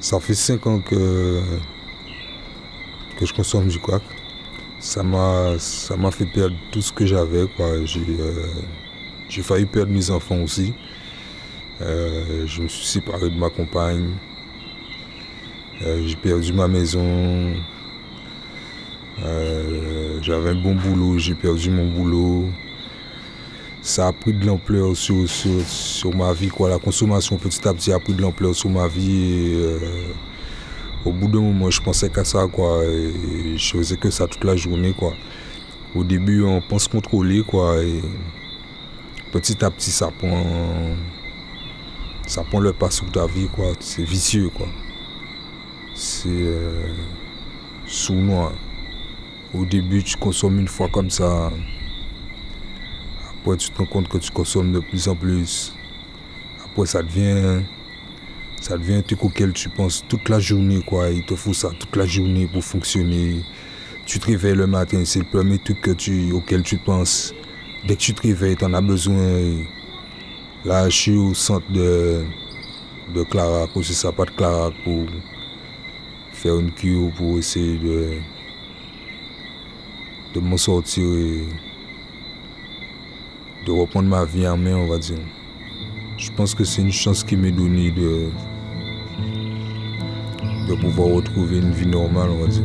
Ça fait 5 ans que, que je consomme du crack. Ça m'a, fait perdre tout ce que j'avais. Euh, j'ai failli perdre mes enfants aussi. Euh, je me suis séparé de ma compagne. Euh, j'ai perdu ma maison. j'avais un bon boulot, j'ai perdu mon boulot. Ça a pris de l'ampleur sur, sur, ma vie. Quoi. La consommation petit à petit a pris de l'ampleur sur ma vie. Au bout d'un moment, je pensais qu'à ça, quoi. Je faisais que ça toute la journée, quoi. Au début, on pense contrôler, quoi. Et petit à petit, ça prend, ça prend le pas sur ta vie. C'est vicieux. C'est euh, sous-noir. Au début, tu consommes une fois comme ça. Après, tu te rends compte que tu consommes de plus en plus. Après, ça devient ça devient un truc auquel tu penses toute la journée, quoi. Il te faut ça toute la journée pour fonctionner. Tu te réveilles le matin, c'est le premier truc que tu, auquel tu penses. Dès que tu te réveilles, tu en as besoin. Là, je suis au centre de, de Clara, c'est ça, pas de Clara, pour faire une cure, pour essayer de, de m'en sortir de reprendre ma vie en main, on va dire. Je pense que c'est une chance qui m'est donnée de, de pouvoir retrouver une vie normale, on va dire.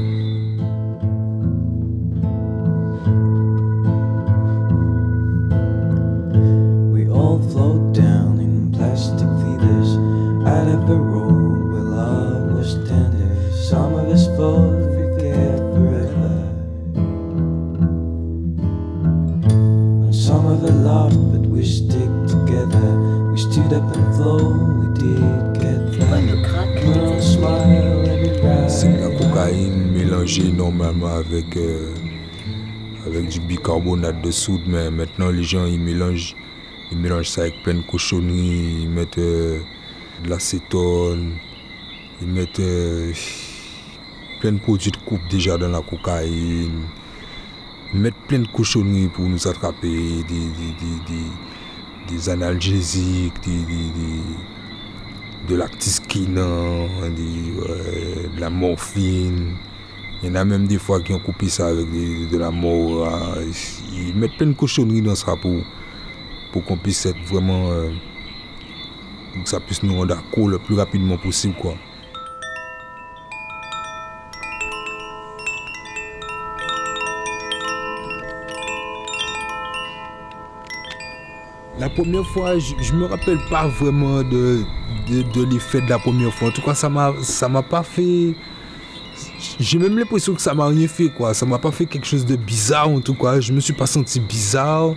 De soude, mais maintenant les gens ils mélangent, ils mélangent ça avec plein de cochonneries, ils mettent euh, de l'acétone, ils mettent euh, plein de produits de coupe déjà dans la cocaïne, ils mettent plein de cochonneries pour nous attraper, des, des analgésiques, des de l'actiskina, de la morphine. Il y en a même des fois qui ont coupé ça avec de, la mort. Ils mettent plein de cochonneries dans ça pour, pour qu'on puisse être vraiment. Euh, que ça puisse nous rendre accro le plus rapidement possible. Quoi. La première fois, je, ne me rappelle pas vraiment de, de, l'effet de la première fois. En tout cas, ça m'a, ça m'a pas fait. J'ai même l'impression que ça m'a rien fait, quoi. Ça m'a pas fait quelque chose de bizarre, en tout cas. Je me suis pas senti bizarre.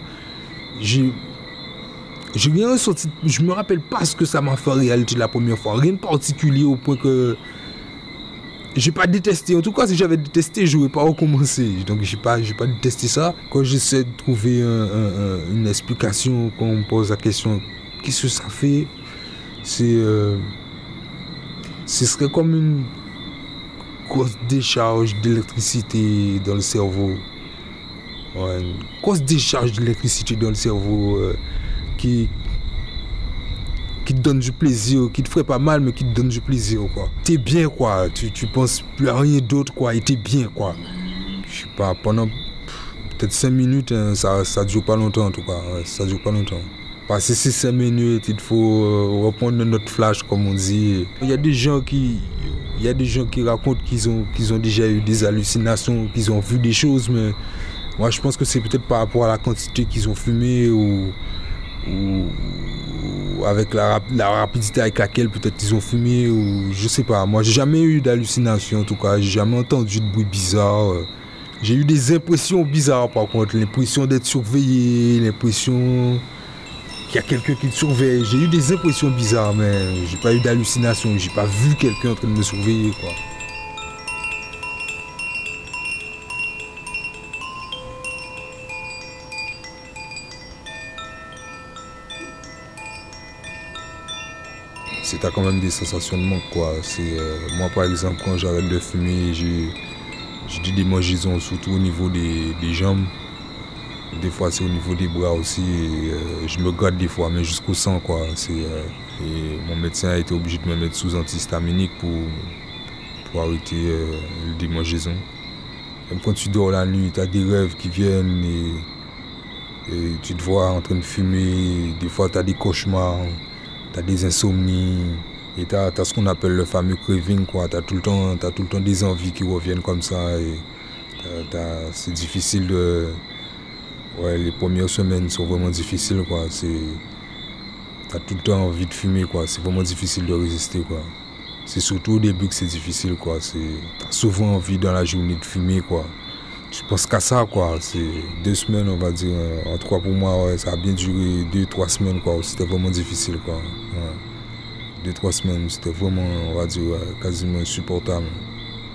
J'ai. J'ai rien ressenti. Je me rappelle pas ce que ça m'a fait en réalité la première fois. Rien de particulier au point que j'ai pas détesté. En tout cas, si j'avais détesté, je n'aurais pas recommencé. Donc, j'ai pas, pas détesté ça. Quand j'essaie de trouver une explication, quand on me pose la question, qu'est-ce que ça fait? C'est. Euh, ce serait comme une grosse décharge d'électricité dans le cerveau. une grosse décharge d'électricité dans le cerveau euh, qui, qui te donne du plaisir, qui te ferait pas mal, mais qui te donne du plaisir. T'es bien, quoi. Tu, tu penses plus à rien d'autre, quoi. Et t'es bien, quoi. Je sais pas, pendant peut-être 5 minutes, hein, ça, ça dure pas longtemps, en tout cas. ça dure pas longtemps. Passer ces 5 minutes, il faut euh, reprendre notre flash, comme on dit. Il y a des gens qui, il y a des gens qui racontent qu'ils ont, qu'ils ont déjà eu des hallucinations, qu'ils ont vu des choses, mais moi je pense que c'est peut-être par rapport à la quantité qu'ils ont fumé ou, avec la, rapidité avec laquelle peut-être ils ont fumé ou je sais pas. Moi, j'ai jamais eu d'hallucination en tout cas. J'ai jamais entendu de bruit bizarre. J'ai eu des impressions bizarres par contre. L'impression d'être surveillé, l'impression qu'il y a quelqu'un qui te surveille. J'ai eu des impressions bizarres, mais j'ai pas eu d'hallucination. J'ai pas vu quelqu'un en train de me surveiller quoi. c'est quand même des sensations de manque quoi. C'est euh, moi par exemple quand j'arrête de fumer, j'ai des démangeaisons surtout au niveau des, jambes. Des fois, c'est au niveau des bras aussi. je me gratte des fois, mais jusqu'au sang, quoi. et mon médecin a été obligé de me mettre sous antihistaminique pour, pour arrêter le démangeaison. Même quand tu dors la nuit, tu as des rêves qui viennent et, tu te vois en train de fumer. Des fois, tu as des cauchemars, tu as des insomnies. Et tu as, ce qu'on appelle le fameux craving. Tu as, tout le temps, tout le temps des envies qui reviennent comme ça. Et c'est difficile de. Ouais, les premières semaines sont vraiment difficiles. Tu as tout le temps envie de fumer. C'est vraiment difficile de résister. Quoi c'est surtout au début que c'est difficile, quoi. C'est, t'as souvent envie dans la journée de fumer, quoi. Tu penses qu'à ça, quoi. C'est deux semaines, on va dire. En tout cas, pour moi, ouais, ça a bien duré deux, trois semaines, quoi. C'était vraiment difficile, quoi. Deux, trois semaines, c'était vraiment, on va dire, quasiment insupportable.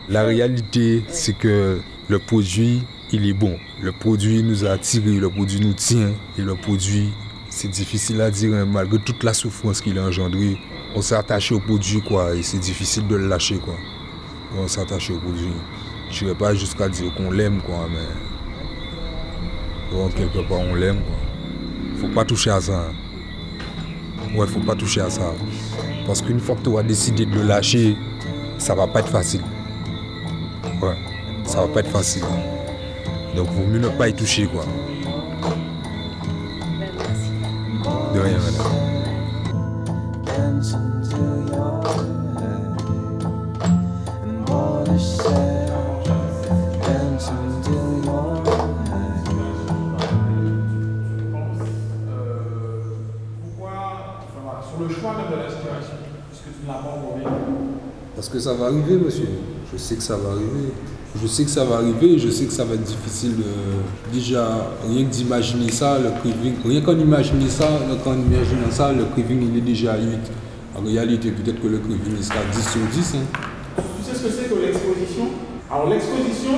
La réalité, c'est que le produit, il est bon. Le produit nous a attirés, le produit nous tient. Et le produit, c'est difficile à dire, hein, malgré toute la souffrance qu'il a engendrée on s'est attaché au produit, quoi, et c'est difficile de le lâcher, quoi. On s'est attaché au produit. Je ne vais pas jusqu'à dire qu'on l'aime, quoi, mais quelque part on l'aime, quoi. Faut pas toucher à ça. Hein. Ouais, faut pas toucher à ça. Parce qu'une fois que tu as décidé de le lâcher, ça va pas être facile. Ouais, ça va pas être facile. Donc, vaut mieux ne pas y toucher, quoi. De rien, madame. Parce que ça va arriver, monsieur. Je sais que ça va arriver. Je sais que ça va arriver, je sais que ça va être difficile. déjà, rien que d'imaginer ça, le craving, rien qu'en imaginant ça, quand on imagine ça, le craving il est déjà à 8. En réalité, peut-être que le craving sera 10 sur 10. Hein. Tu sais ce que c'est que l'exposition? Alors l'exposition,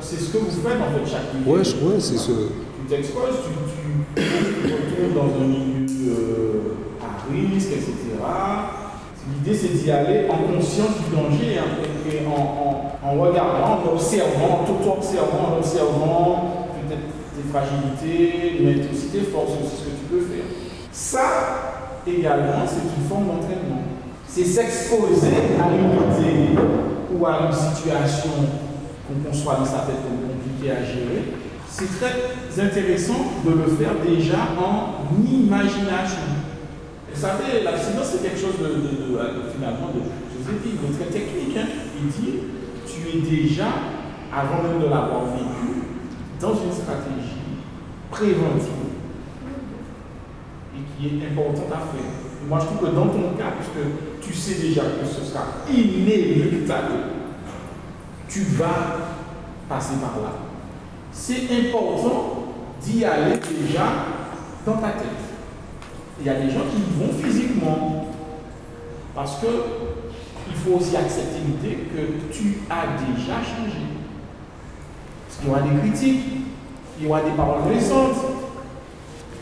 c'est ce que vous faites en fait chaque nuit. Ouais, ouais c'est ce. Tu t'exposes, tu, tu, retournes dans un milieu euh, à risque, etc. L'idée, c'est d'y aller en conscience du danger hein, et en, regardant, en observant, tout observant, en observant peut-être tes fragilités, mais aussi tes forces, aussi ce que tu peux faire. Ça, également, c'est une forme d'entraînement. C'est s'exposer à une idée ou à une situation qu'on conçoit dans sa tête comme compliquée à gérer. C'est très intéressant de le faire déjà en imagination. Vous savez, l'accident, c'est quelque chose de, finalement, de, très technique. Hein. Il dit, tu es déjà, avant même de l'avoir vécu, dans une stratégie préventive et qui est importante à faire. Moi, je trouve que dans ton cas, puisque tu sais déjà que ce sera inéluctable, tu vas passer par là. C'est important d'y aller déjà dans ta tête. Il y a des gens qui vont physiquement. Parce que il faut aussi accepter l'idée que tu as déjà changé. Parce qu'il y aura des critiques, il y aura des paroles blessantes,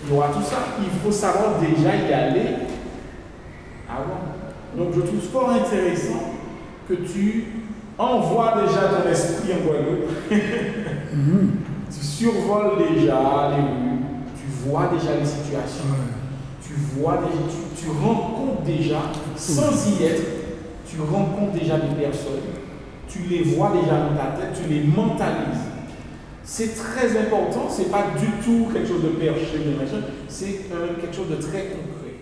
il y aura tout ça. Il faut savoir déjà y aller avant. Donc je trouve fort intéressant que tu envoies déjà ton esprit en Guadeloupe. Mhm. Tu survoles déjà les rues, tu vois déjà les situations tu vois, tu, tu rencontres déjà, sans y être, tu rencontres déjà des personnes, tu les vois déjà dans ta tête, tu les mentalises. C'est très important, c'est pas du tout quelque chose de perché, c'est euh, quelque chose de très concret.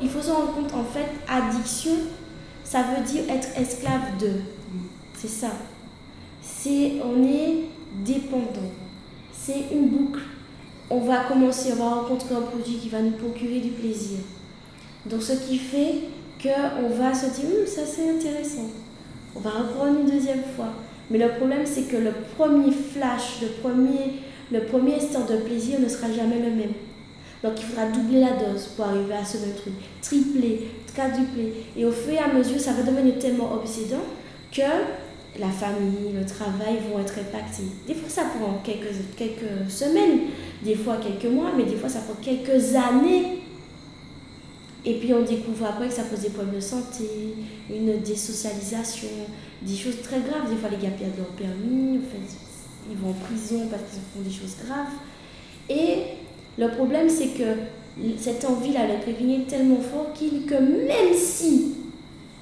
Il faut se rendre compte, en fait, addiction, ça veut dire être esclave de. C'est ça. C'est on est dépendant. C'est une boucle. On va commencer, on va rencontrer un produit qui va nous procurer du plaisir. Donc ce qui fait qu'on va se dire, hum, ça c'est intéressant. On va reprendre une deuxième fois. Mais le problème c'est que le premier flash, le premier, le premier instant de plaisir ne sera jamais le même. Donc il faudra doubler la dose pour arriver à ce même truc. Tripler, quadrupler. Et au fur et à mesure, ça va devenir tellement obsédant que la famille, le travail vont être impactés. Des fois, ça prend quelques, quelques semaines, des fois quelques mois, mais des fois, ça prend quelques années. Et puis on découvre après que ça pose des problèmes de santé, une désocialisation, des choses très graves. Des fois, les gars perdent leur permis, ils vont en prison parce qu'ils font des choses graves. Et le problème, c'est que cette envie-là, le craving est tellement fort qu'il, que même si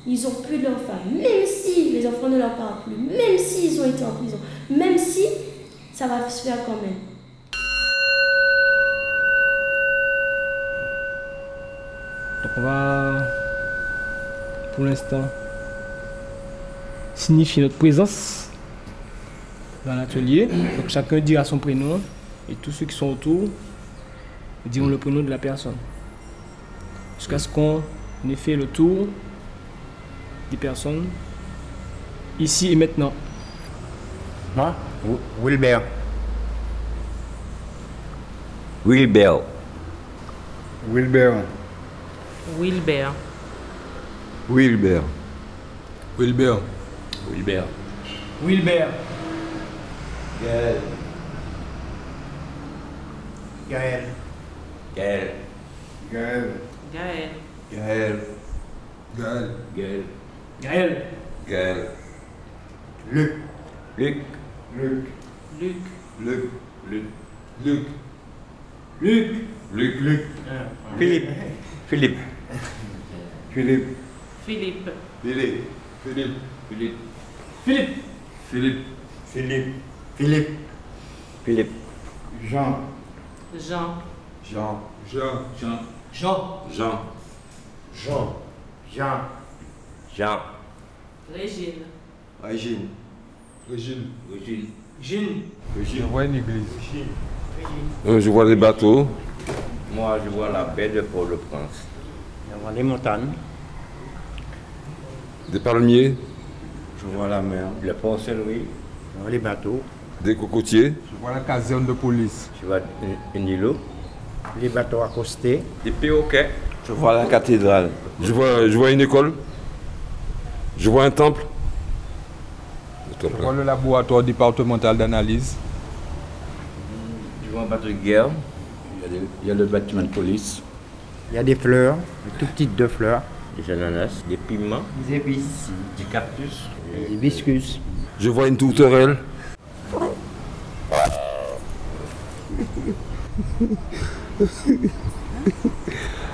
ils ont plus de leur femme, même si les enfants ne leur parlent plus, même s'ils ont été en prison, même si ça va se faire quand même. Donc on va, pour l'instant, signifier notre présence dans l'atelier. Donc chacun dira son prénom et tous ceux qui sont autour diront le prénom de la personne. Jusqu'à ce qu'on ait fait le tour des personnes ici et maintenant. Moi? Wilbert. Wilbert. Wilbert. Wilbert. Wilbert. Wilbert. Wilbert. Wilbert. Gaël. Gaël. Gaël. Gaël. Gaël. Gaël. Gaël. Gaël. Gaël. Gaël. Luc. Luc. Luc. Luc. Luc. Luc. Luc. Luc. Luc. Luc. Philippe. Philippe. Philippe. Philippe. Philippe. Philippe. Philippe. Philippe. Philippe. Philippe. Philippe. Philippe. Jean. Jean. Jean. Jean. Jean. Jean. Jean. Jean. Jean. Jean. Régine. Régine. Régine. Régine. Jean. Je vois une église. Euh, Je vois les bateaux. Moi, je vois la baie de Port-au-Prince. Je vois les montagnes. Des palmiers, Je vois la mer. Le port Saint-Louis. Je vois les bateaux. des cocotiers, Je vois la caserne de police. Je vois un îlot. Les bateaux accostés. Des perroquets. je vois la cathédrale. Je vois, je vois une école. Je vois un temple. Le temple, Je vois le laboratoire départemental d'analyse. Je vois un bateau de guerre. Il y a, des- il y a le bâtiment de police. Il y a des fleurs, des tout petites de fleurs. Des ananas, des piments, Des épices. des cactus. Des hibiscus. Je vois une tourterelle.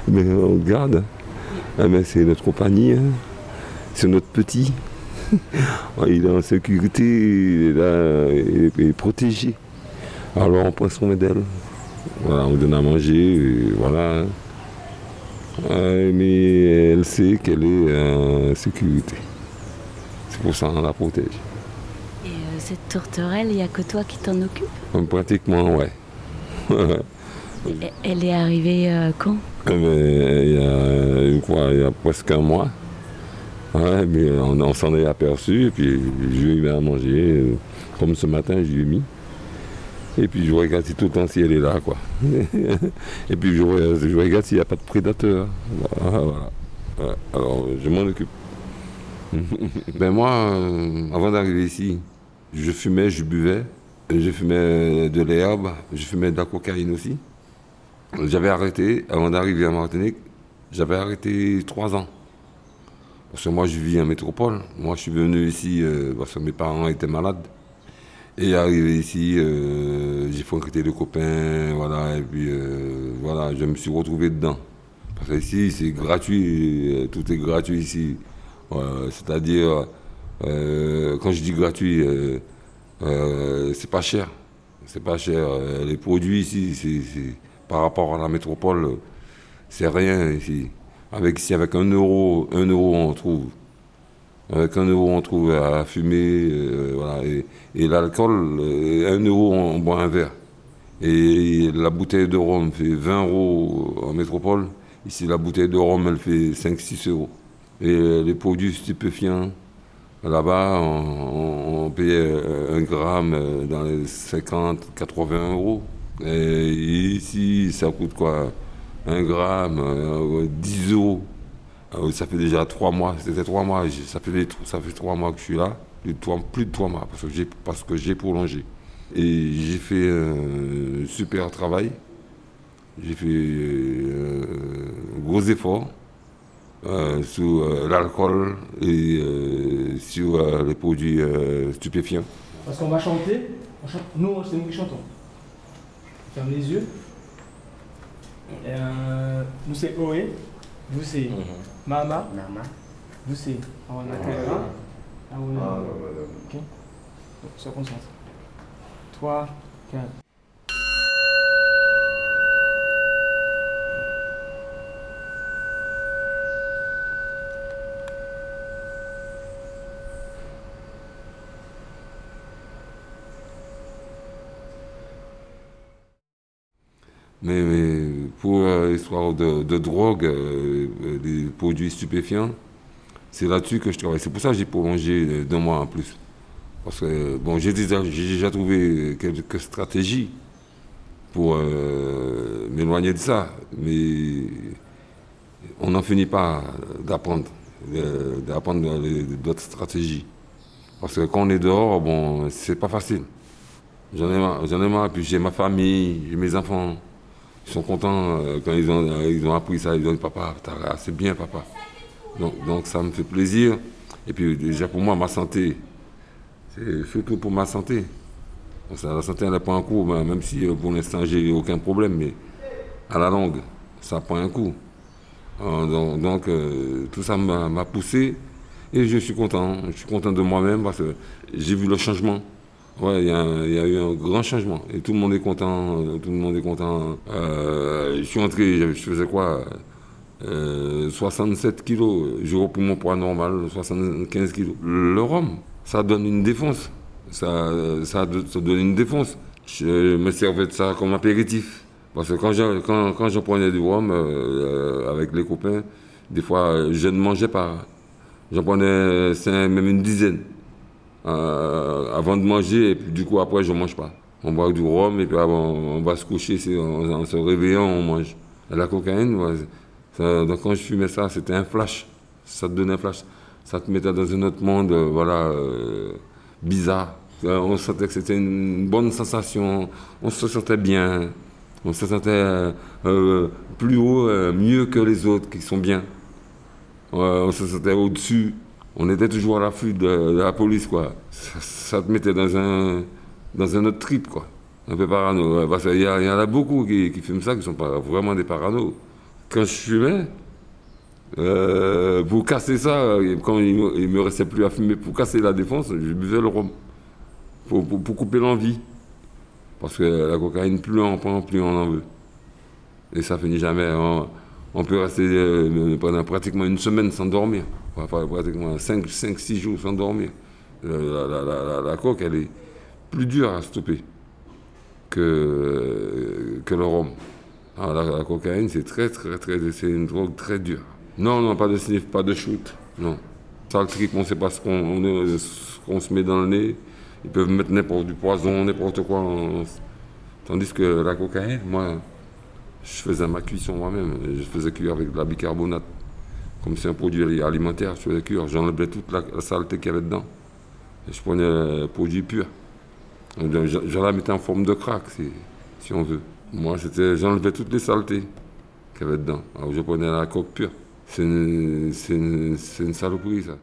Mais on garde. Ah, mais c'est notre compagnie. hein. C'est notre petit. Ah, Il est en sécurité, il est là, il est- il est protégé. Alors on prend soin d'elle. Voilà, on donne à manger, et voilà. Mais elle sait qu'elle est en sécurité. C'est pour ça qu'on la protège. Et euh, cette tourterelle, il n'y a que toi qui t'en occupe Hum, Pratiquement, ouais. Elle est arrivée euh, quand? Eh ben, il, y a, une fois, il y a presque un mois. Ouais, mais on, s'en est aperçu et puis je lui ai à manger. Comme ce matin, je lui ai mis. Et puis je regarde si tout le temps si elle est là, quoi. et puis je, regarde- s'il n'y a pas de prédateur. Voilà, voilà. Ouais, Alors je m'en occupe. ben moi, euh, avant d'arriver ici, je fumais, je buvais. Je fumais de l'herbe, je fumais de la cocaïne aussi. J'avais arrêté, avant d'arriver à Martinique, j'avais arrêté trois ans. Parce que moi, je vis en métropole. Moi, je suis venu ici euh, parce que mes parents étaient malades. Et arrivé ici, euh, j'ai fréquenté des copains, voilà, et puis euh, voilà, je me suis retrouvé dedans. Parce que ici, c'est gratuit, euh, tout est gratuit ici. C'est-à-dire, quand je dis gratuit, c'est pas cher. C'est pas cher. Les produits ici, par rapport à la métropole, c'est rien ici. Avec, ici, avec un euro, un euro, on trouve. Avec un euro, on trouve à fumer, euh, voilà. Et, l'alcool, euh, un euro, on, boit un verre. Et la bouteille de rhum fait 20 euros en métropole. Ici, la bouteille de rhum, elle fait 5-6 euros. Et euh, les produits stupéfiants, là-bas, on, on- payait euh, un gramme dans les 50-80 euros. Et ici, ça coûte quoi? Un gramme, euh, 10 euros. Ah oui, ça fait déjà trois mois, c'était mois, ça fait, des- ça fait trois mois que je suis là, plus de trois, plus de trois mois, parce que j'ai, prolongé. Et j'ai fait un super travail, j'ai fait euh, un gros effort, euh, sur euh, l'alcool et euh, sur euh, les produits euh, stupéfiants. Parce qu'on va chanter. on chante- nous, c'est nous qui chantons. Ferme les yeux. Euh, nous, c'est Oé. Vous, c'est Mama. Mama. Vous, c'est Awanakera. Awana. Ok. Donc, se concentre. 3, 4. Mais, mais de, drogue, euh, euh, des produits stupéfiants, c'est là-dessus que je travaille. C'est pour ça que j'ai prolongé euh, d'un mois en plus. Parce que bon, j'ai déjà, trouvé quelques stratégies pour m'éloigner de ça. Mais on n'en finit pas d'apprendre, d'apprendre d'autres stratégies. Parce que quand on est dehors, bon, c'est pas facile. J'en ai marre, j'en ai marre. Puis j'ai ma famille, j'ai mes enfants. Ils sont contents euh, quand ils ont, euh, ils ont appris ça. Ils ont dit Papa, c'est bien, papa. Donc, donc ça me fait plaisir. Et puis déjà pour moi, ma santé, c'est surtout pour ma santé. La santé, elle n'a pas un coup, ben, même si euh, pour l'instant, j'ai aucun problème. Mais à la longue, ça prend un coup. Donc tout ça m'a poussé. Et je suis content. Je suis content de moi-même parce que j'ai vu le changement. Ouais, il y, a eu un grand changement. Et tout le monde est content. euh, Tout le monde est content. Euh, je suis entré, je je faisais quoi euh, 67 kilos. J'ai repris mon poids normal, 75 kilos. Le rhum, ça donne une défense. Ça, ça, donne une défense. Je me servais de ça comme apéritif. Parce que quand je, je prenais du rhum euh, euh, avec les copains, des fois, euh, je ne mangeais pas. J'en prenais même une dizaine euh, avant de manger, et puis du coup, après, je mange pas. On boit du rhum, et puis avant, on va se coucher, en, se réveillant, on mange. La cocaïne, donc quand je fumais ça, c'était un flash. Ça te donnait un flash. Ça te mettait dans un autre monde, euh, voilà, euh, bizarre. On sentait que c'était une bonne sensation, on se sentait bien, on se sentait plus haut, mieux que les autres qui sont bien. On se sentait au-dessus. On était toujours à l'affût de, de la police, quoi. Ça, te mettait dans un, dans un autre trip, quoi. Un peu parano. Parce y, a- il y en a beaucoup qui, qui fument ça, qui sont vraiment des paranos. Quand je fumais, euh, pour casser ça, euh, quand il, il me restait plus à fumer, pour casser la défense, je buvais le rhum. Pour, couper l'envie. Parce que la cocaïne, plus on en prend, plus on en veut. Et ça finit jamais. On, on peut rester euh, pendant pratiquement une semaine sans dormir. Enfin, pratiquement 5-6 jours sans dormir. Euh, La, la- la- la- coque, elle est plus dure à stopper que, que le rhum. Alors, la, cocaïne, c'est très, très, très, c'est une drogue très dure. Non, non, pas de sniff, pas de shoot. Non. Ça, le trip, on ne sait pas ce qu'on se met dans le nez. Ils peuvent mettre n'importe du poison, n'importe quoi. Tandis que la cocaïne, moi, je faisais ma cuisson moi-même. Je faisais cuire avec de la bicarbonate. Comme c'est un produit alimentaire, je faisais cuire. J'enlevais toute la, saleté qu'il y avait dedans. Et je prenais le produit pur. Je, la mettais en forme de crack, si, on veut. Moi, j'enlevais toutes les saletés qu'il y avait dedans. Alors je prenais la coque pure. C'est une saloperie, ça.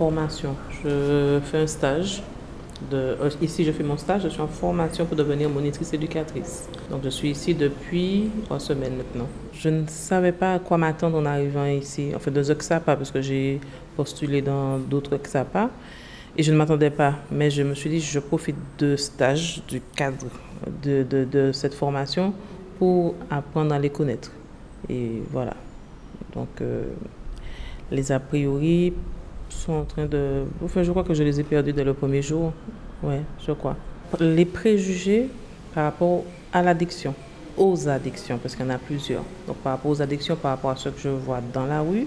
Formation. Je fais un stage. Euh, ici, je fais mon stage. Je suis en formation pour devenir monitrice éducatrice. Donc, je suis ici depuis trois semaines maintenant. Je ne savais pas à quoi m'attendre en arrivant ici. En fait, de XAPA, parce que j'ai postulé dans d'autres XAPA. Et je ne m'attendais pas, mais je me suis dit, je profite de stage, du cadre de, de, de cette formation pour apprendre à les connaître. Et voilà. Donc, euh, les a priori sont en train de... Enfin, je crois que je les ai perdus dès le premier jour. Ouais, je crois. Les préjugés par rapport à l'addiction, aux addictions, parce qu'il y en a plusieurs. Donc, par rapport aux addictions, par rapport à ce que je vois dans la rue,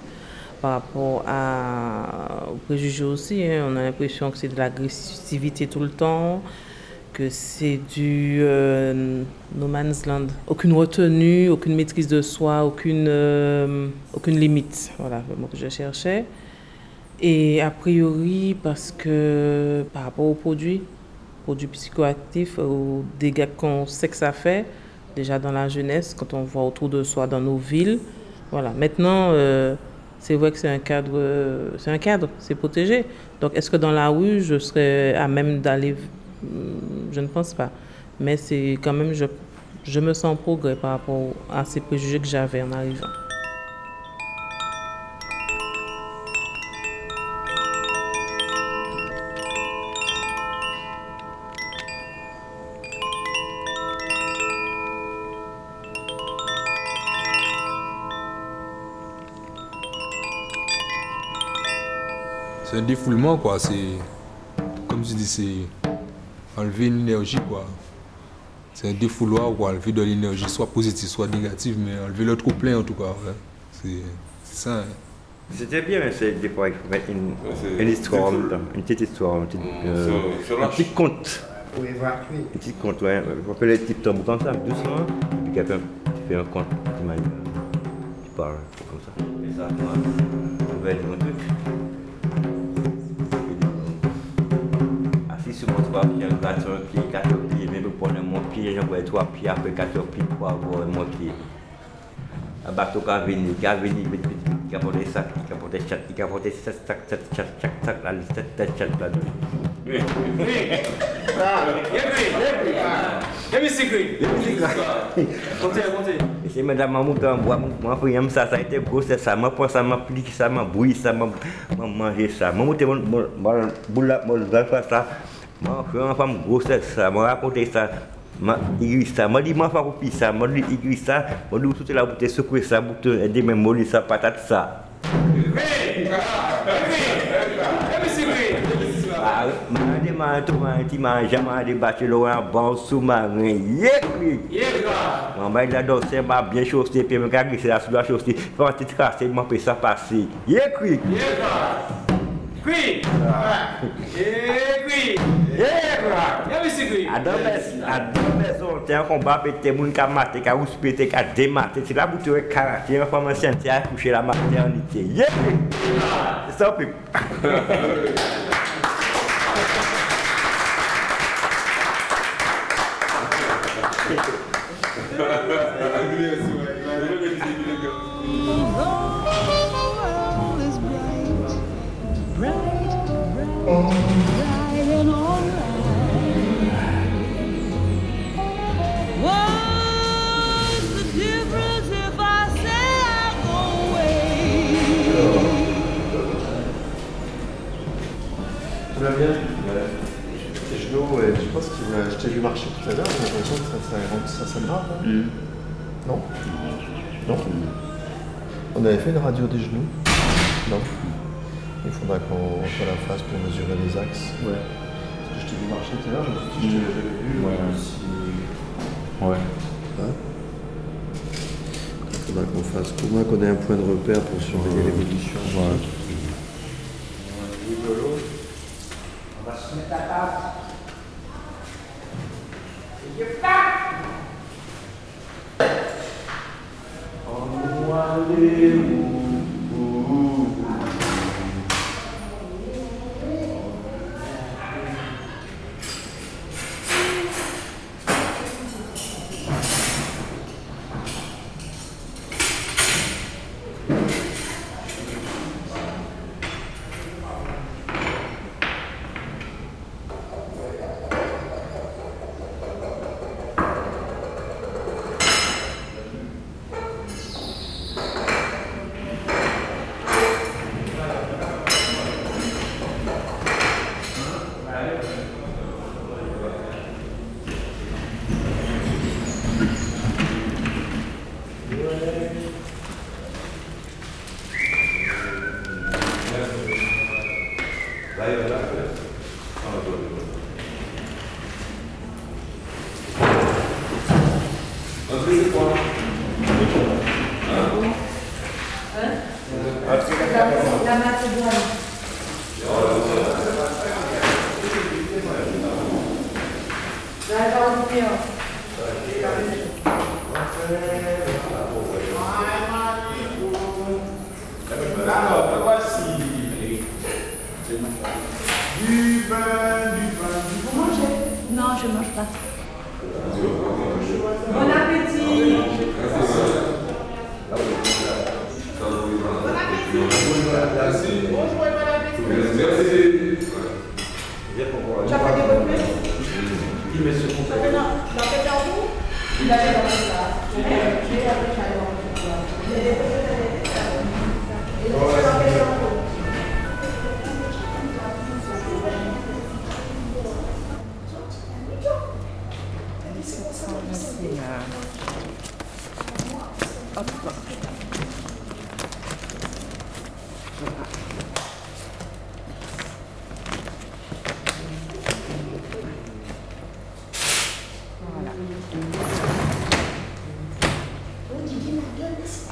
par rapport à, aux préjugés aussi, hein, on a l'impression que c'est de l'agressivité tout le temps, que c'est du euh, no man's land. Aucune retenue, aucune maîtrise de soi, aucune, euh, aucune limite. Voilà le mot que je cherchais. Et a priori, parce que par rapport aux produits, produits psychoactifs, aux dégâts qu'on sait que ça fait, déjà dans la jeunesse, quand on voit autour de soi dans nos villes. Voilà. Maintenant, euh, c'est vrai que c'est un cadre, euh, c'est un cadre, c'est protégé. Donc, est-ce que dans la rue, je serais à même d'aller je ne pense pas. Mais c'est quand même, je, je me sens en progrès par rapport à ces préjugés que j'avais en arrivant. Défoulement, quoi. C'est. Comme tu dis, c'est. Enlever une énergie, quoi. C'est un défouloir, quoi. Enlever de l'énergie, soit positive, soit négative, mais enlever le trop plein, en tout cas. ouais. C'est ça. hein. C'était bien, mais c'est des fois il faut mettre une, histoire en même temps, une petite histoire, une petite, euh, sur- sur la un petit conte. Oui, voilà, oui. Un petit conte, ouais. Je rappelle les types tombent comme ça, doucement. Et puis quelqu'un tu fais un conte, tu dit, tu parles comme ça. Et ça, toi, 3 pieds, 4 pieds, 4 pieds, même pour mon pied, j'envoie 3 pieds, après 4 pieds pour avoir mon pied. Un bateau qui a venu, qui a venu, qui a porté des sacs, qui a porté des qui a porté 7 sacs, 7 chats, chaque sac, là, 7 chats là-dedans. Oui, oui, C'est madame Mamou qui moi pour yam ça, ça a été gros, c'est ça, moi pour ça, m'a plié, ça m'a bouilli, ça m'a mangé ça. Mamou, t'es mon boule, mon boule, ça là, mon dans ça. Moi fait un femme gros c'est ça, m'a raconté ça. M'a dit ça, m'a dit moi pas copier ça, m'a dit écrit ça, m'a dit tout la bouteille secouer ça, bouteille aider même molli ça patate ça. Ah, m'a dit m'a tout m'a dit m'a jamais débattu le bon sous-marin. Yékli. Mon mari là-dedans, c'est m'a bien chaussé, puis me gagner c'est la sous la chaussée. Faut un petit tracé, m'a fait ça passer. Yékli. À deux maisons, à deux maisons, c'est un combat pété, moun ka maté, ka ou pété, ka dématé. C'est la bouteille caractère, une femme enceinte, qui a accouché la maternité. Yékli. C'est ça, puis. je acheter du marché tout à l'heure, j'ai l'impression que ça, ça, rentre- ça sonne grave. hein. Non? Non? On avait fait une radio des genoux? Non? Il faudra qu'on qu'on la fasse pour mesurer les axes. Ouais. Parce que je t'ai vu marcher tout à l'heure, je me suis dit, je t'ai jamais vu. Ouais. euh, si- Ouais. Hein? Il faudra qu'on fasse, au moins qu'on ait un point de repère pour surveiller l'évolution. Ouais. On va se mettre à table. Aleluia. Alors, voici. Du pain, du pain, du Vous mangez Non, je ne mange pas. Bon appétit. Tu as fait des bonnes Il met ce Tu as fait dans dans quel jardin Il avait dans le plat. J'ai appris à aller dans le plat. Il y a des bonnes Et donc, c'est dans quel jardin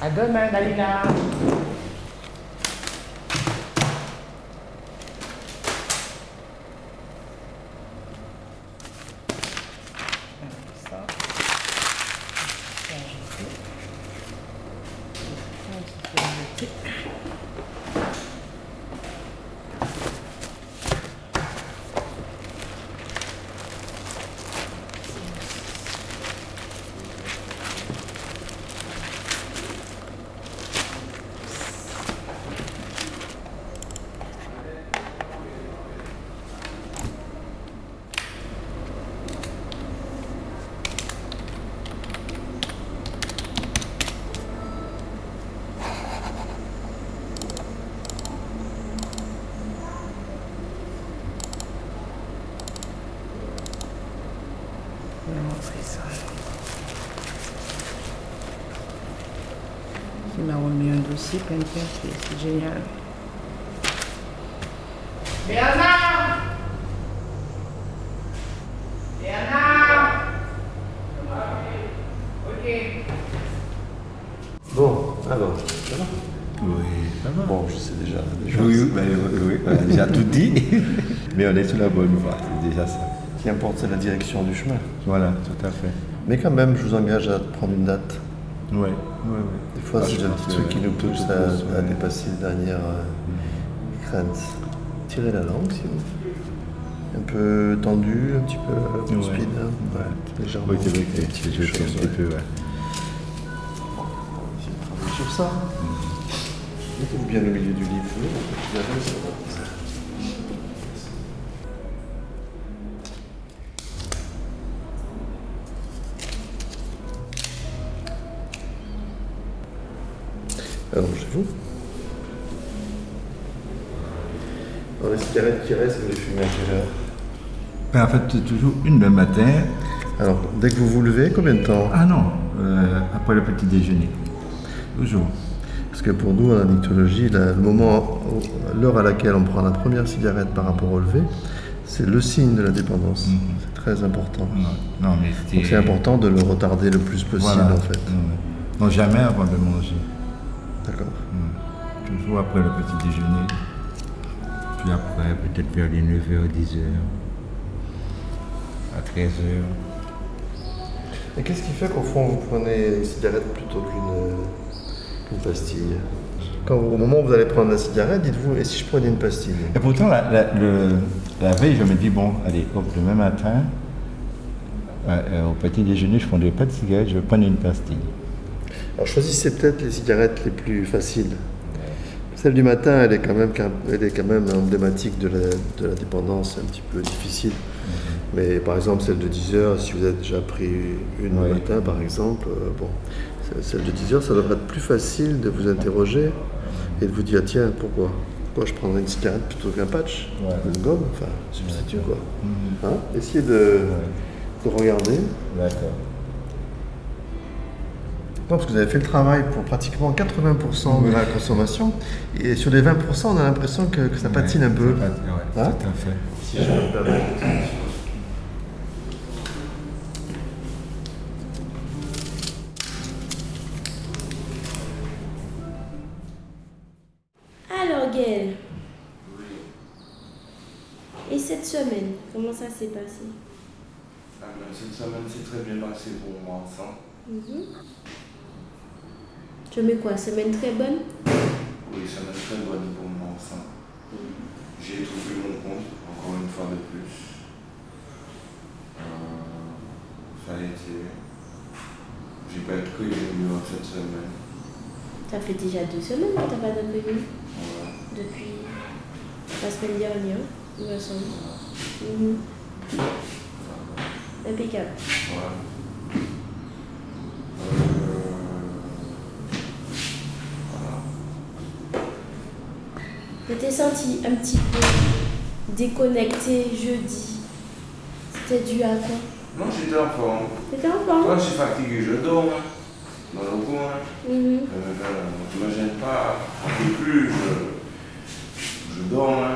À demain, Dalila. Je vais montrer ça. Il m'a remis C'est génial. Bernard Bernard Ok. Bon, alors, ça va? Oui, ça va. Bon, je sais déjà. déjà Oui, oui, oui, oui, on a déjà tout dit, mais on est sur la bonne voie, c'est déjà ça. Ce qui importe, c'est la direction du chemin. Voilà, tout à fait. Mais quand même, je vous engage à prendre une date. Oui, oui, oui. C'est un petit truc qui nous pousse se à, dépasser les dernières euh, craintes. Tirez la langue, si vous Un peu tendu, un petit peu Ouais. speed, hein. ouais, légèrement. Oui, petites jeté un petit peu, ouais. Travaillez sur ça. Mettez-vous bien au milieu du livre. Vous. Alors, les cigarettes qui restent, vous les fumez à quelle heure Ben, en fait, toujours une le matin. Alors, dès que vous vous levez, combien de temps Ah non, euh, après le petit déjeuner. Toujours. Parce que pour nous, en addictologie, le moment, l'heure à laquelle on prend la première cigarette par rapport au lever, c'est le signe de la dépendance. C'est très important. Non, non, mais Donc c'est important de le retarder le plus possible Voilà. en fait. Non, jamais avant de manger. D'accord. Après le petit déjeuner. Puis après, peut-être vers les 9h, 10h. À 13h. Et qu'est-ce qui fait qu'au fond vous prenez une cigarette plutôt qu'une pastille? Quand au moment où vous allez prendre la cigarette, dites-vous, et si je prenais une pastille? Et pourtant, la, la- le- la veille, je me dis, bon, allez, hop, demain matin, euh, euh, au petit déjeuner, je ne prendrai pas de cigarette, je vais prendre une pastille. Alors choisissez peut-être les cigarettes les plus faciles. Celle du matin, elle est quand même, elle est quand même emblématique de la, de la dépendance, un petit peu difficile. Mais par exemple, celle de 10 heures, si vous avez déjà pris une le matin, par exemple, euh, bon, ce- celle de 10 heures, ça devrait être plus facile de vous interroger et de vous dire, tiens, pourquoi? Pourquoi je prendrais une cigarette plutôt qu'un patch? Une gomme? Enfin, substitut, quoi. Hein? Essayez de, de regarder. D'accord. Non, parce que vous avez fait le travail pour pratiquement 80% de la consommation, et sur les 20%, on a l'impression que, ça patine un peu. Hein tout à fait. Si je me permets. Alors Gaël, et cette semaine, comment ça s'est passé? Ah ben, cette semaine s'est très bien passée pour moi. Ça. -hmm. Mhm. Je mets quoi Semaine très bonne? Oui, semaine très bonne pour moi, ça. J'ai trouvé mon compte, encore une fois de plus. Euh, ça a été. J'ai pas été prévenu en cette semaine. Ça fait déjà deux semaines que t'as pas de prévu Ouais. Depuis la semaine dernière, il me semble. Mhm. Impeccable. Ouais. Je t'ai senti un petit peu déconnecté jeudi. C'était dû à quoi? Non, j'étais en forme. T'étais en forme? Quand je suis fatigué, je dors. Dans le coin. Euh, je ne me gêne pas. Un peu plus, je, je dors. hein.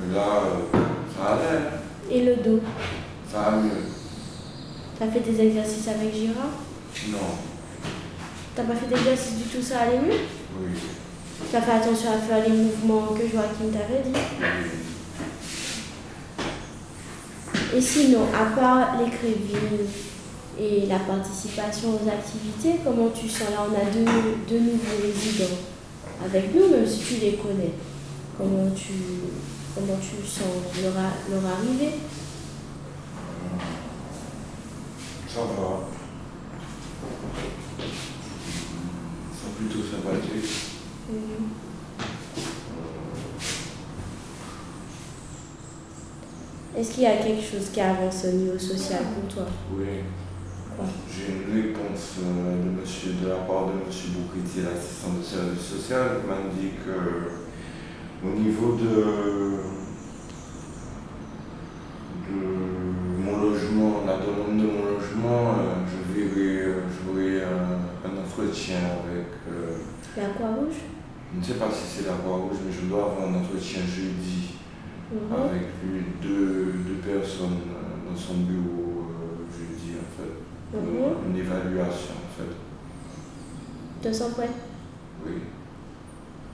Mais là, euh, ça allait. Et le dos? Ça va mieux. T'as fait des exercices avec Gérard? Non. T'as pas fait d'exercice du tout, ça allait mieux? Oui. T'as fait attention à faire les mouvements que Joachim t'avait dit Et sinon, à part les crévines et la participation aux activités, comment tu sens Là, on a deux, deux nouveaux résidents avec nous, même si tu les connais. Comment tu, comment tu sens leur, arrivée? Ça va. Sont plutôt sympathiques. Est-ce qu'il y a quelque chose qui avance au niveau social pour toi? Oui. J'ai une réponse euh, de, monsieur, de la part de M. Boukriti, l'assistant de service social, qui m'a dit que au niveau de, de mon logement, la demande de mon logement, euh, je verrai, euh, j'aurai un, un entretien avec. euh, La Croix-Rouge? Je ne sais pas si c'est la Croix-Rouge, mais je dois avoir un entretien jeudi Mhm. avec lui, deux, deux personnes euh, dans son bureau euh, jeudi en fait. Mhm. Une évaluation en fait. Te sens prêt Oui.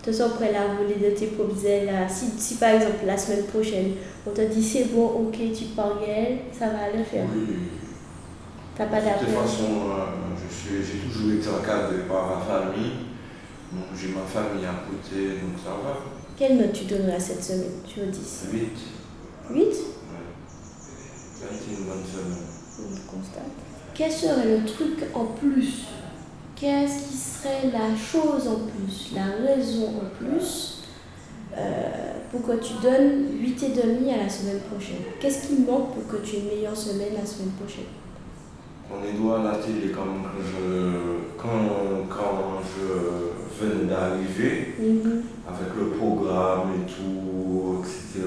Te sens prêt là, voler de tes propres là. Si, si par exemple la semaine prochaine, on te dit c'est bon, ok, tu Gaël, ça va le faire. Oui. T'as pas De toute façon, euh, j'ai toujours été encadré par ma famille. Donc j'ai ma famille à côté, donc ça va. Quelle note tu donnerais à cette semaine? Sur 10 8. 8 Ça a été une bonne semaine. On constate. Quel serait le truc en plus? Qu'est-ce qui serait la chose en plus, la raison en plus? Euh, pour que tu donnes 8 et demi à la semaine prochaine. Qu'est-ce qui manque pour que tu aies une meilleure semaine la semaine prochaine? On est doit à la télé quand, je, quand, quand je venais d'arriver, Mhm. avec le programme et tout, etc.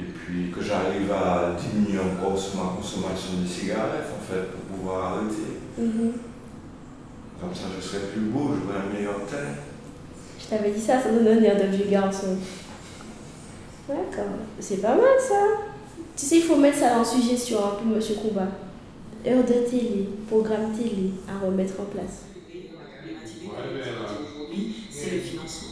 Et puis que j'arrive à diminuer encore sur ma consommation de cigarettes, en fait, pour pouvoir arrêter. Mhm. Comme ça, je serais plus beau, j'aurais un meilleur teint. Je t'avais dit ça sans donner un de vieux garçon. D'accord, c'est pas mal ça. Tu sais, il faut mettre ça en suggestion un peu, monsieur Combat. Heure de télé, programme télé à remettre en place. aujourd'hui, c'est le financement.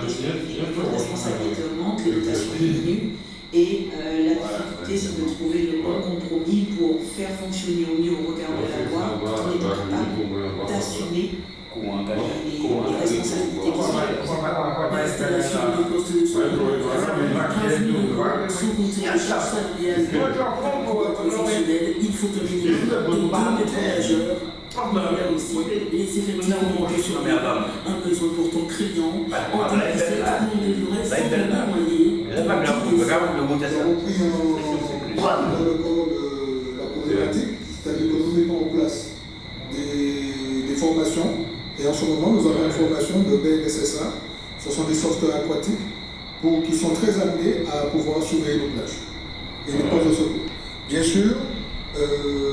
Déjà, il y a une responsabilité augmente, les dotations diminuent, et euh, la difficulté, c'est de trouver le bon compromis pour faire fonctionner au mieux au regard de la loi, tout en étant capable d'assumer les, les responsabilités qui sont L'installation de postes de soins, 15 000 euros, sans compter les charges salariales pour professionnels, il faut effectifs augmentés sur un besoin pourtant criant. En 2017, on délivrait 120 moyens. Là, pas bien, on regarde le la problématique, c'est-à-dire Et en ce moment, nous avons une formation de BNSSA. Ce sont des sauveteurs aquatiques pour, qui sont très amenés à pouvoir surveiller nos plages et les postes de secours. Bien sûr, euh,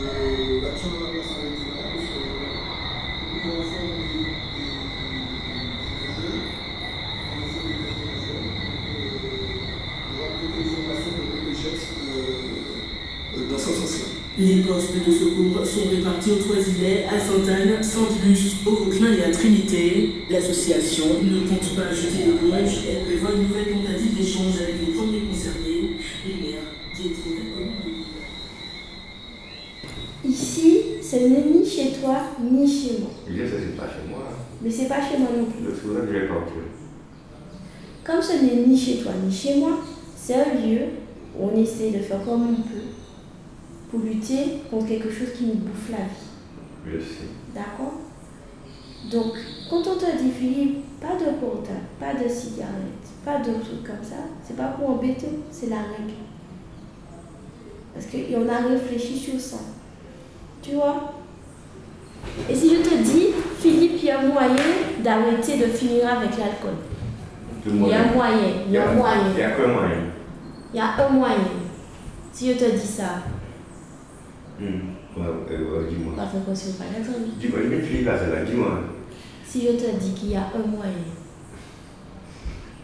l'action de la place avec parce que nous avons formé des, des, des jeunes, on a formé des jeunes, euh, nous avons fait des formations de PPGES euh, dans ce sens-là. Les postes de secours sont répartis aux Trois-Îlets, à Sainte-Anne, Sainte-Luce, au Vauclin et à Trinité. L'association ne compte pas jeter l'éponge. Elle prévoit une nouvelle tentative d'échange avec les premiers concernés, les maires. Ici, ce n'est ni chez toi, ni chez moi. Dis, ça, c'est pas chez moi. Mais c'est pas chez moi non plus. Comme ce n'est ni chez toi, ni chez moi, c'est un lieu où on essaie de faire comme on peut pour lutter contre quelque chose qui nous bouffe la vie. Je sais. D'accord? Donc, quand on te dit, Philippe, pas de portable, pas de cigarette, pas de trucs comme ça, c'est pas pour embêter, c'est la règle. Parce qu'on a réfléchi sur ça. Tu vois? Et si je te dis, Philippe, il y a moyen d'arrêter de finir avec l'alcool. Il y a moyen, il y a moyen. Il y a que moyen? Il y a un moyen. Si je te dis ça, Dis-moi. l'attendre Dis-moi, je là, dis-moi. Si je te dis qu'il y a un moyen.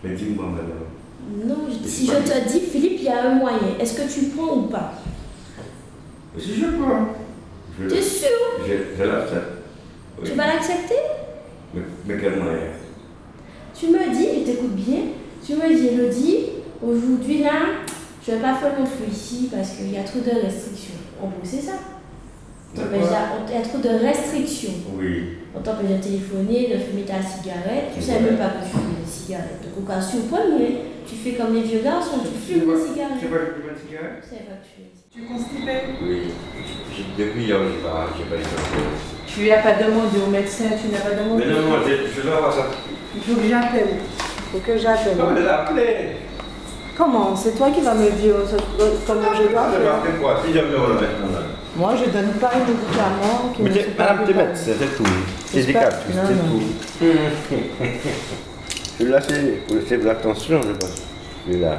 Mais dis-moi, madame. Non, je- si je te dis, Philippe, il y a un moyen, est-ce que tu prends ou pas? Si je prends. Je- T'es sûr? Je, je l'accepte. Oui. Tu vas l'accepter? Mais, mais quel moyen? Tu me dis, je t'écoute bien, tu me dis, Elodie, aujourd'hui là, je vais pas faire mon feu ici parce qu'il y a trop de restrictions. C'est ça. On t'empêche d'a- Il y a trop de restrictions. Oui. On t'empêche de téléphoner, de fumer ta cigarette. Tu sais même pas que tu fumes des cigarettes. Donc, au cas surprenant, tu fais comme les vieux garçons, tu fumes des cigarettes. Tu sais pas que je fume une cigarette Tu sais pas que tu fumes. Tu es constipé Oui. Depuis hier, je n'ai pas, eu. Tu n'as pas demandé au médecin, tu n'as pas demandé? Mais non, non, je, dois avoir ça. Il faut que j'appelle. Il faut que j'appelle. Comment l'appeler Comment C'est toi qui vas me dire comment je dois Je vais faire. appeler quoi Si j'aime le maintenant là. Moi, je donne pas un médicament qui Mais pas Madame, médecin, c'est tout. C'est des non, c'est tout. Celui-là, c'est pour c'est pour l'attention, je pense. Celui-là.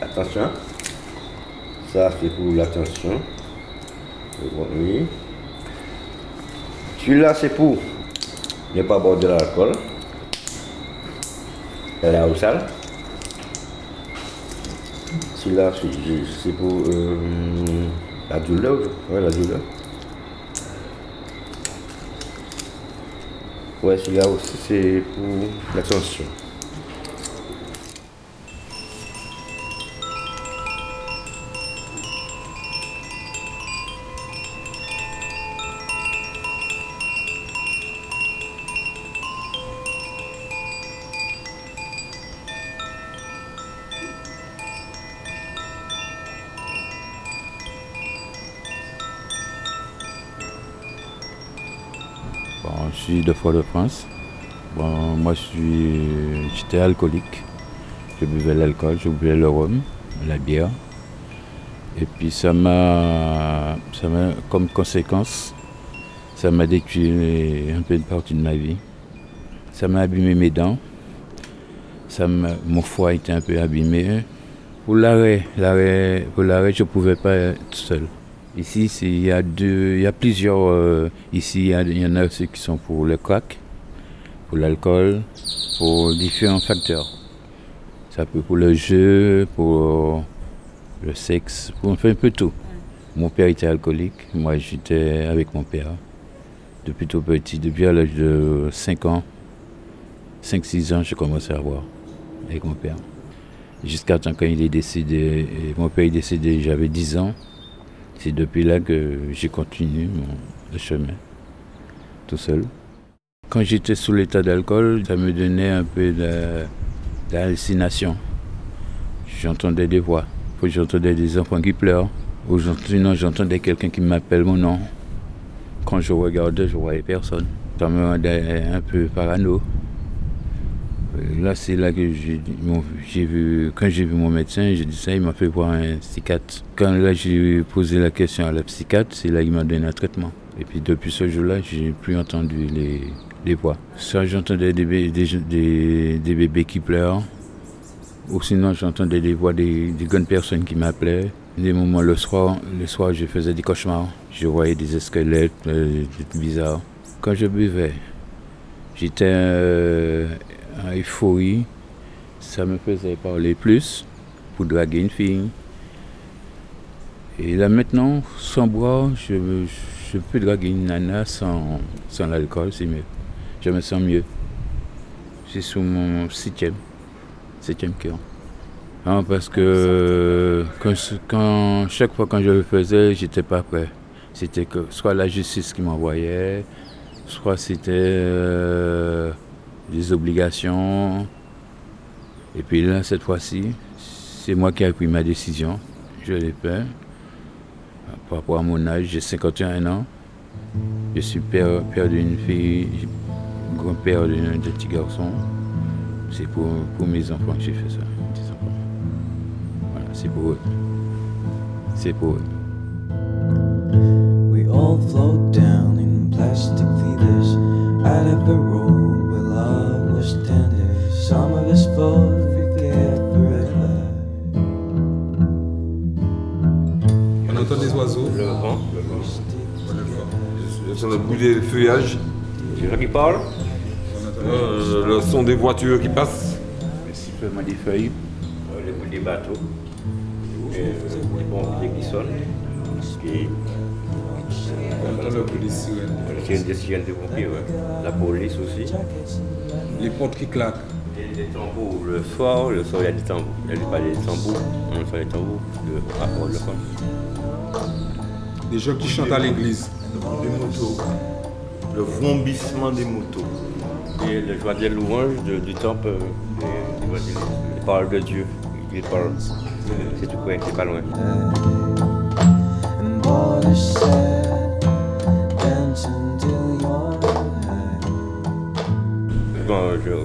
Attention. Ça, c'est pour l'attention. Oui. Celui-là, c'est pour ne pas boire de l'alcool. Et la au sale. Celui-là, c'est- pour euh, la douleur. Ouais, la douleur. Ouais, celui-là aussi, c'est pour l'attention. Bon, suis de Fort-de-France. Bon, moi, j'étais alcoolique. Je buvais l'alcool, je buvais le rhum, la bière. Et puis ça m'a, comme conséquence, ça m'a détruit un peu une partie de ma vie. Ça m'a abîmé mes dents. Ça mon foie était un peu abîmé. Pour l'arrêt, l'arrêt, pour l'arrêt, je ne pouvais pas être seul. Ici, c'est- il y a deux, il y a plusieurs. euh, ici, il y, en a ceux qui sont pour le crack, pour l'alcool, pour différents facteurs. Ça peut pour le jeu, pour le sexe, pour on fait un peu tout. Mon père était alcoolique, moi j'étais avec mon père depuis tout petit, depuis à l'âge de 5 ans, 5-6 ans, j'ai commencé à boire avec mon père. Jusqu'à temps quand il est décédé, et mon père est décédé, j'avais 10 ans. C'est depuis là que j'ai continué mon chemin, tout seul. Quand j'étais sous l'état d'alcool, ça me donnait un peu d'hallucination. J'entendais des voix, j'entendais des enfants qui pleurent, ou j'ent- sinon j'entendais quelqu'un qui m'appelle mon nom. Quand je regardais, je voyais personne. Ça me rendait un peu parano. Là, c'est là que j'ai vu, quand j'ai vu mon médecin, j'ai dit ça, il m'a fait voir un psychiatre. Quand là, j'ai posé la question à la psychiatre, c'est là qu'il m'a donné un traitement. Et puis depuis ce jour-là, j'ai plus entendu les, voix. Soit j'entendais des, bé- des, des- des bébés qui pleurent, ou sinon j'entendais des voix des, des grandes personnes qui m'appelaient. Des moments le soir, le soir, je faisais des cauchemars. Je voyais des squelettes euh, des bizarres. Quand je buvais, j'étais euh, euphorie. Ça me faisait parler plus pour draguer une fille. Et là maintenant, sans boire, je, peux draguer une nana sans, sans l'alcool, c'est mieux. Je me sens mieux. C'est sous mon septième, septième cœur. Hein, parce que quand- chaque fois quand je le faisais, j'étais pas prêt. C'était que soit la justice qui m'envoyait, soit c'était euh, des obligations. Et puis là, cette fois-ci, c'est moi qui ai pris ma décision. Je l'ai fait. Par rapport à mon âge, j'ai 51 ans. Je suis père, père d'une fille, grand-père d'un petit garçon. C'est pour, pour mes enfants que j'ai fait ça. Voilà, c'est pour eux. C'est pour eux. Down in plastic feeders out of a road On entend des oiseaux. Le vent, le vent. Sur le bout des feuillages. Les gens qui parlent Euh, le son des voitures qui passent. Le sifflement des feuilles. Euh, les bouts des bateaux. Et euh, les pompiers qui sonnent. Et, On entend le bruit des sirènes. C'est une des sirènes des pompiers, ouais. La police aussi. Les portes qui claquent. Des tambours. Le soir, le soir, il y a des tambours. Il y a des, pas des tambours. On entend les tambours. Le rapport de France. Des gens qui chantent à l'église. Le bruit des motos. Le vrombissement des motos. Et le joie des louanges de- du temple, euh, des- des des- les paroles de Dieu. Les paroles. C'est tout près, c'est pas loin.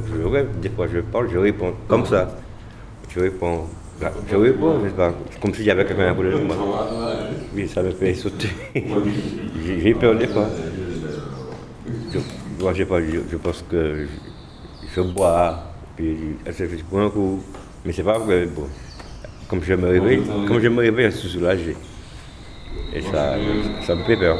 Je, des fois je parle, je réponds comme ça. Je réponds. Là, Je réponds, sais pas, comme si j'avais quelqu'un à côté de moi. Oui, ça me fait sauter. J'ai peur des fois. Je, moi, pas, je, pense que je, bois, puis je bois un coup. Mais c'est pas vrai, bon. Comme je me réveille, comme je me réveille, suis. Et ça, ça me fait peur.